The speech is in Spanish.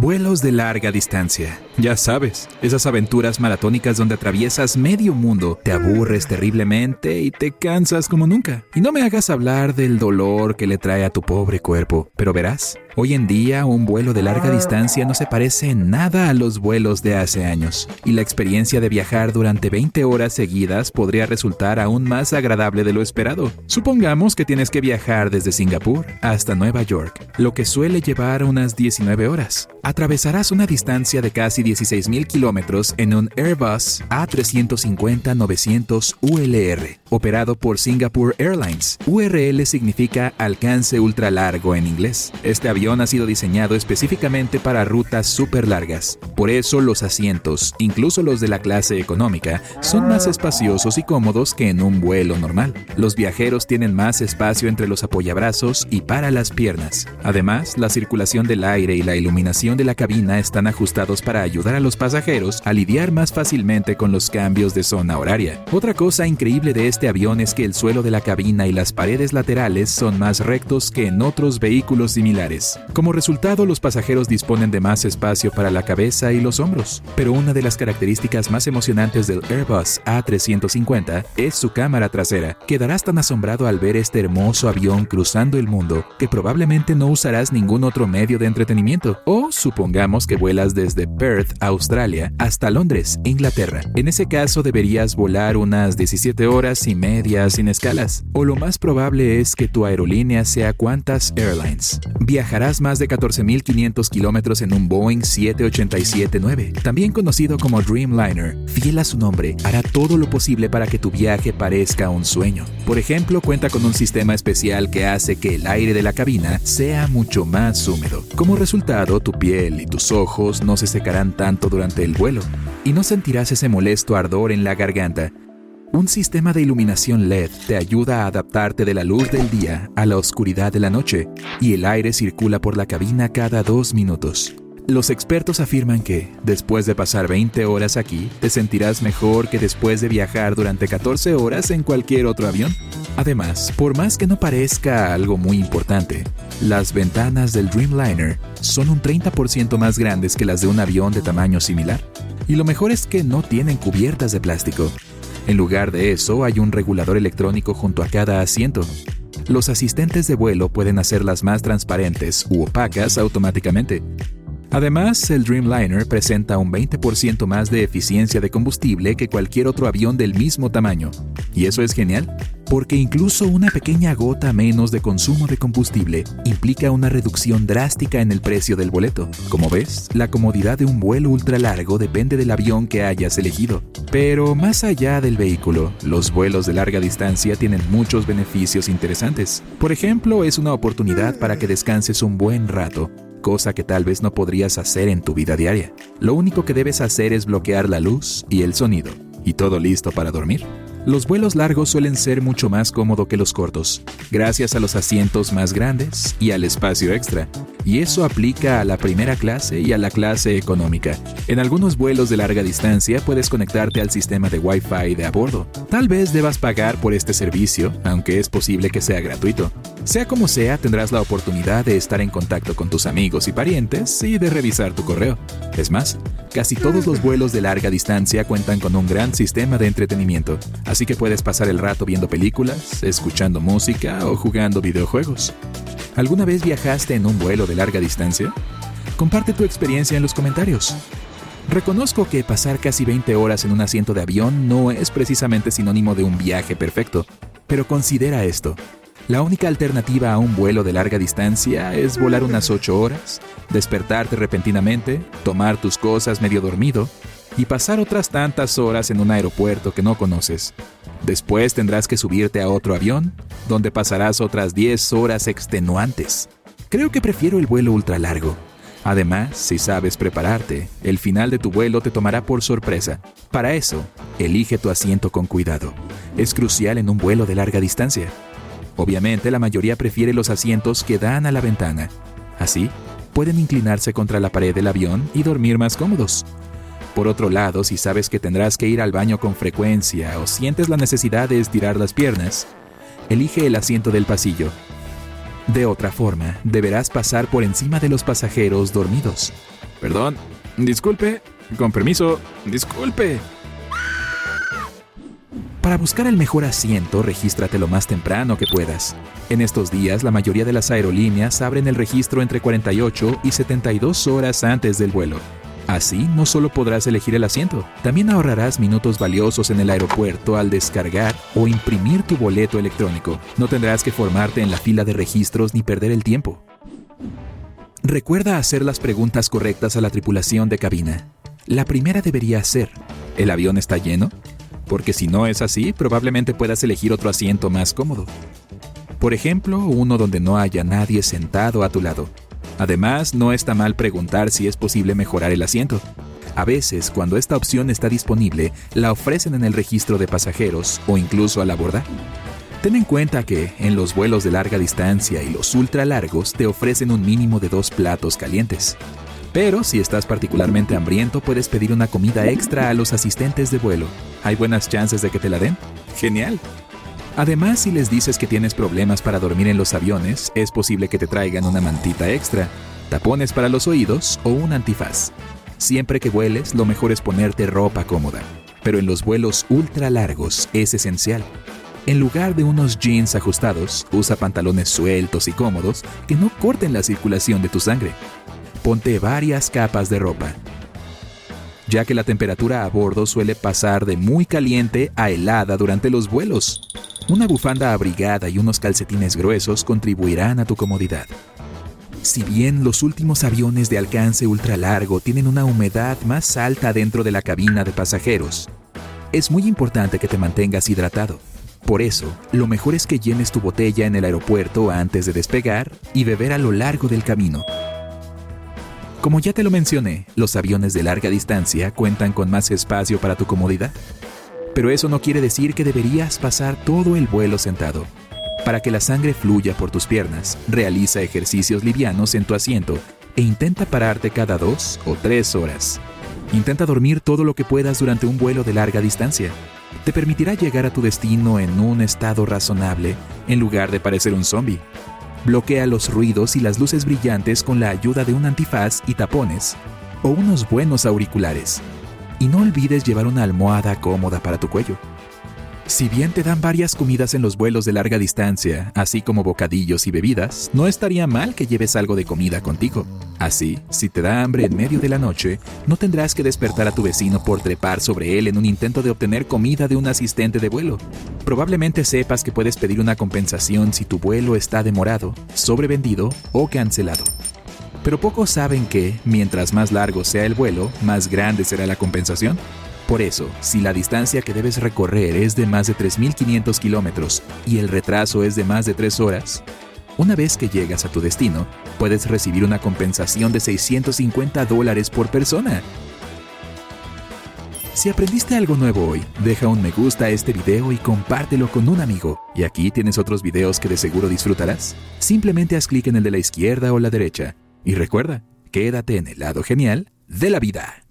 Vuelos de larga distancia. Ya sabes, esas aventuras maratónicas donde atraviesas medio mundo, te aburres terriblemente y te cansas como nunca. Y no me hagas hablar del dolor que le trae a tu pobre cuerpo, pero verás, Hoy en día, un vuelo de larga distancia no se parece nada a los vuelos de hace años, y la experiencia de viajar durante 20 horas seguidas podría resultar aún más agradable de lo esperado. Supongamos que tienes que viajar desde Singapur hasta Nueva York, lo que suele llevar unas 19 horas. Atravesarás una distancia de casi 16.000 kilómetros en un Airbus A350-900 ULR, operado por Singapore Airlines. URL significa alcance ultra largo en inglés. Este avión ha sido diseñado específicamente para rutas súper largas. Por eso los asientos, incluso los de la clase económica, son más espaciosos y cómodos que en un vuelo normal. Los viajeros tienen más espacio entre los apoyabrazos y para las piernas. Además, la circulación del aire y la iluminación de la cabina están ajustados para ayudar a los pasajeros a lidiar más fácilmente con los cambios de zona horaria. Otra cosa increíble de este avión es que el suelo de la cabina y las paredes laterales son más rectos que en otros vehículos similares. Como resultado, los pasajeros disponen de más espacio para la cabeza y los hombros. Pero una de las características más emocionantes del Airbus A350 es su cámara trasera. Quedarás tan asombrado al ver este hermoso avión cruzando el mundo que probablemente no usarás ningún otro medio de entretenimiento. O supongamos que vuelas desde Perth, Australia, hasta Londres, Inglaterra. En ese caso deberías volar unas 17 horas y media sin escalas. O lo más probable es que tu aerolínea sea Qantas Airlines. Viajarás más de 14.500 kilómetros en un Boeing 787-9, también conocido como Dreamliner. Fiel a su nombre, hará todo lo posible para que tu viaje parezca un sueño. Por ejemplo, cuenta con un sistema especial que hace que el aire de la cabina sea mucho más húmedo. Como resultado, tu piel y tus ojos no se secarán tanto durante el vuelo y no sentirás ese molesto ardor en la garganta un sistema de iluminación LED te ayuda a adaptarte de la luz del día a la oscuridad de la noche y el aire circula por la cabina cada dos minutos. Los expertos afirman que, después de pasar 20 horas aquí, te sentirás mejor que después de viajar durante 14 horas en cualquier otro avión. Además, por más que no parezca algo muy importante, las ventanas del Dreamliner son un 30% más grandes que las de un avión de tamaño similar. Y lo mejor es que no tienen cubiertas de plástico, en lugar de eso, hay un regulador electrónico junto a cada asiento. Los asistentes de vuelo pueden hacerlas más transparentes u opacas automáticamente. Además, el Dreamliner presenta un 20% más de eficiencia de combustible que cualquier otro avión del mismo tamaño. Y eso es genial, porque incluso una pequeña gota menos de consumo de combustible implica una reducción drástica en el precio del boleto. Como ves, la comodidad de un vuelo ultra largo depende del avión que hayas elegido. Pero más allá del vehículo, los vuelos de larga distancia tienen muchos beneficios interesantes. Por ejemplo, es una oportunidad para que descanses un buen rato cosa que tal vez no podrías hacer en tu vida diaria. Lo único que debes hacer es bloquear la luz y el sonido, y todo listo para dormir. Los vuelos largos suelen ser mucho más cómodos que los cortos, gracias a los asientos más grandes y al espacio extra, y eso aplica a la primera clase y a la clase económica. En algunos vuelos de larga distancia puedes conectarte al sistema de Wi-Fi de a bordo. Tal vez debas pagar por este servicio, aunque es posible que sea gratuito. Sea como sea, tendrás la oportunidad de estar en contacto con tus amigos y parientes y de revisar tu correo. Es más, casi todos los vuelos de larga distancia cuentan con un gran sistema de entretenimiento, así que puedes pasar el rato viendo películas, escuchando música o jugando videojuegos. ¿Alguna vez viajaste en un vuelo de larga distancia? Comparte tu experiencia en los comentarios. Reconozco que pasar casi 20 horas en un asiento de avión no es precisamente sinónimo de un viaje perfecto, pero considera esto. La única alternativa a un vuelo de larga distancia es volar unas 8 horas, despertarte repentinamente, tomar tus cosas medio dormido y pasar otras tantas horas en un aeropuerto que no conoces. Después tendrás que subirte a otro avión, donde pasarás otras 10 horas extenuantes. Creo que prefiero el vuelo ultra largo. Además, si sabes prepararte, el final de tu vuelo te tomará por sorpresa. Para eso, elige tu asiento con cuidado. Es crucial en un vuelo de larga distancia. Obviamente, la mayoría prefiere los asientos que dan a la ventana. Así, pueden inclinarse contra la pared del avión y dormir más cómodos. Por otro lado, si sabes que tendrás que ir al baño con frecuencia o sientes la necesidad de estirar las piernas, elige el asiento del pasillo. De otra forma, deberás pasar por encima de los pasajeros dormidos. Perdón, disculpe, con permiso, disculpe. Para buscar el mejor asiento, regístrate lo más temprano que puedas. En estos días, la mayoría de las aerolíneas abren el registro entre 48 y 72 horas antes del vuelo. Así, no solo podrás elegir el asiento, también ahorrarás minutos valiosos en el aeropuerto al descargar o imprimir tu boleto electrónico. No tendrás que formarte en la fila de registros ni perder el tiempo. Recuerda hacer las preguntas correctas a la tripulación de cabina. La primera debería ser, ¿el avión está lleno? porque si no es así, probablemente puedas elegir otro asiento más cómodo. Por ejemplo, uno donde no haya nadie sentado a tu lado. Además, no está mal preguntar si es posible mejorar el asiento. A veces, cuando esta opción está disponible, la ofrecen en el registro de pasajeros o incluso al abordar. Ten en cuenta que en los vuelos de larga distancia y los ultra largos te ofrecen un mínimo de dos platos calientes. Pero si estás particularmente hambriento, puedes pedir una comida extra a los asistentes de vuelo. ¿Hay buenas chances de que te la den? Genial. Además, si les dices que tienes problemas para dormir en los aviones, es posible que te traigan una mantita extra, tapones para los oídos o un antifaz. Siempre que vueles, lo mejor es ponerte ropa cómoda. Pero en los vuelos ultra largos es esencial. En lugar de unos jeans ajustados, usa pantalones sueltos y cómodos que no corten la circulación de tu sangre ponte varias capas de ropa, ya que la temperatura a bordo suele pasar de muy caliente a helada durante los vuelos. Una bufanda abrigada y unos calcetines gruesos contribuirán a tu comodidad. Si bien los últimos aviones de alcance ultralargo tienen una humedad más alta dentro de la cabina de pasajeros, es muy importante que te mantengas hidratado. Por eso, lo mejor es que llenes tu botella en el aeropuerto antes de despegar y beber a lo largo del camino. Como ya te lo mencioné, los aviones de larga distancia cuentan con más espacio para tu comodidad. Pero eso no quiere decir que deberías pasar todo el vuelo sentado. Para que la sangre fluya por tus piernas, realiza ejercicios livianos en tu asiento e intenta pararte cada dos o tres horas. Intenta dormir todo lo que puedas durante un vuelo de larga distancia. Te permitirá llegar a tu destino en un estado razonable en lugar de parecer un zombie. Bloquea los ruidos y las luces brillantes con la ayuda de un antifaz y tapones o unos buenos auriculares. Y no olvides llevar una almohada cómoda para tu cuello. Si bien te dan varias comidas en los vuelos de larga distancia, así como bocadillos y bebidas, no estaría mal que lleves algo de comida contigo. Así, si te da hambre en medio de la noche, no tendrás que despertar a tu vecino por trepar sobre él en un intento de obtener comida de un asistente de vuelo. Probablemente sepas que puedes pedir una compensación si tu vuelo está demorado, sobrevendido o cancelado. Pero pocos saben que, mientras más largo sea el vuelo, más grande será la compensación. Por eso, si la distancia que debes recorrer es de más de 3.500 kilómetros y el retraso es de más de 3 horas, una vez que llegas a tu destino, puedes recibir una compensación de 650 dólares por persona. Si aprendiste algo nuevo hoy, deja un me gusta a este video y compártelo con un amigo. Y aquí tienes otros videos que de seguro disfrutarás. Simplemente haz clic en el de la izquierda o la derecha. Y recuerda, quédate en el lado genial de la vida.